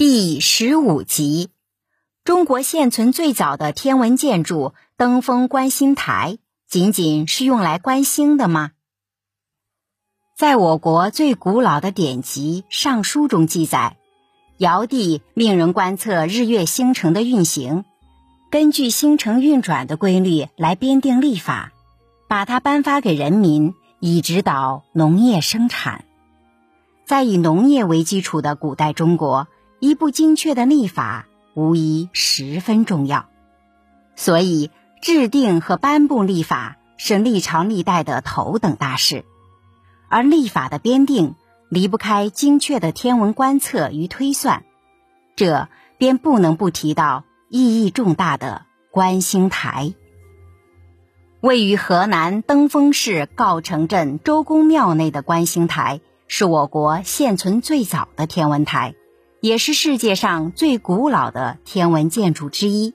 第十五集：中国现存最早的天文建筑——登封观星台，仅仅是用来观星的吗？在我国最古老的典籍《尚书》中记载，尧帝命人观测日月星辰的运行，根据星辰运转的规律来编定历法，把它颁发给人民，以指导农业生产。在以农业为基础的古代中国。一部精确的历法无疑十分重要，所以制定和颁布历法是历朝历代的头等大事，而历法的编定离不开精确的天文观测与推算，这便不能不提到意义重大的观星台。位于河南登封市诰城镇周公庙内的观星台，是我国现存最早的天文台。也是世界上最古老的天文建筑之一，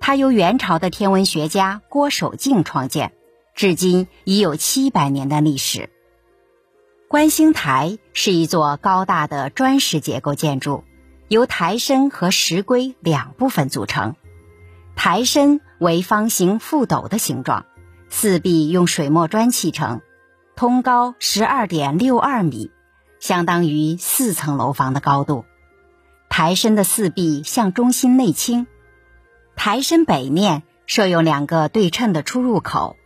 它由元朝的天文学家郭守敬创建，至今已有七百年的历史。观星台是一座高大的砖石结构建筑，由台身和石龟两部分组成。台身为方形覆斗的形状，四壁用水墨砖砌成，通高十二点六二米，相当于四层楼房的高度。台身的四壁向中心内倾，台身北面设有两个对称的出入口，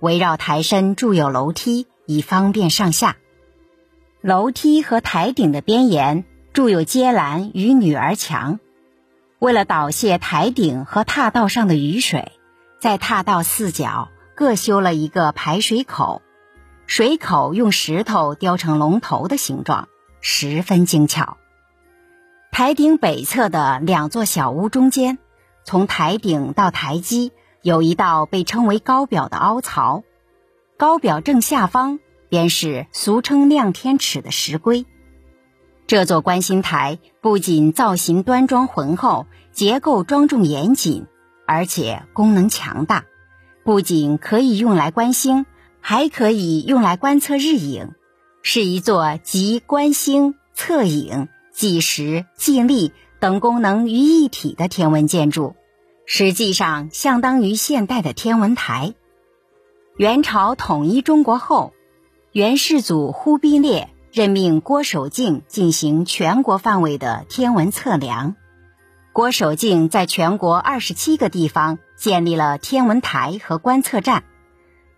围绕台身筑有楼梯，以方便上下。楼梯和台顶的边沿筑有阶栏与女儿墙。为了导泄台顶和踏道上的雨水，在踏道四角各修了一个排水口，水口用石头雕成龙头的形状，十分精巧。台顶北侧的两座小屋中间，从台顶到台基有一道被称为高表的凹槽，高表正下方便是俗称亮天尺的石龟。这座观星台不仅造型端庄浑厚，结构庄重严谨，而且功能强大，不仅可以用来观星，还可以用来观测日影，是一座集观星、测影。计时、计历等功能于一体的天文建筑，实际上相当于现代的天文台。元朝统一中国后，元世祖忽必烈任命郭守敬进行全国范围的天文测量。郭守敬在全国二十七个地方建立了天文台和观测站，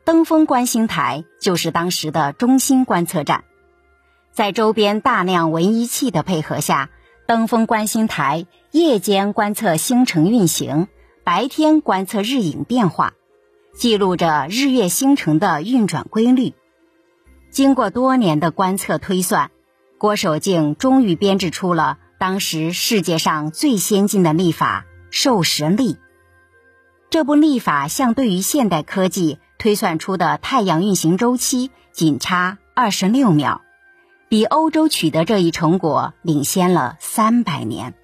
登封观星台就是当时的中心观测站。在周边大量文仪器的配合下，登峰观星台夜间观测星辰运行，白天观测日影变化，记录着日月星辰的运转规律。经过多年的观测推算，郭守敬终于编制出了当时世界上最先进的历法——授时历。这部历法相对于现代科技推算出的太阳运行周期，仅差二十六秒。比欧洲取得这一成果领先了三百年。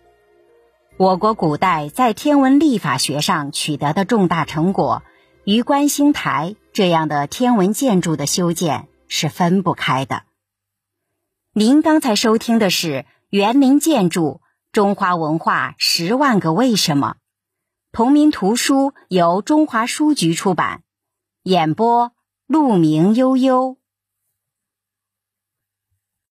我国古代在天文历法学上取得的重大成果，与观星台这样的天文建筑的修建是分不开的。您刚才收听的是《园林建筑：中华文化十万个为什么》，同名图书由中华书局出版，演播：鹿鸣悠悠。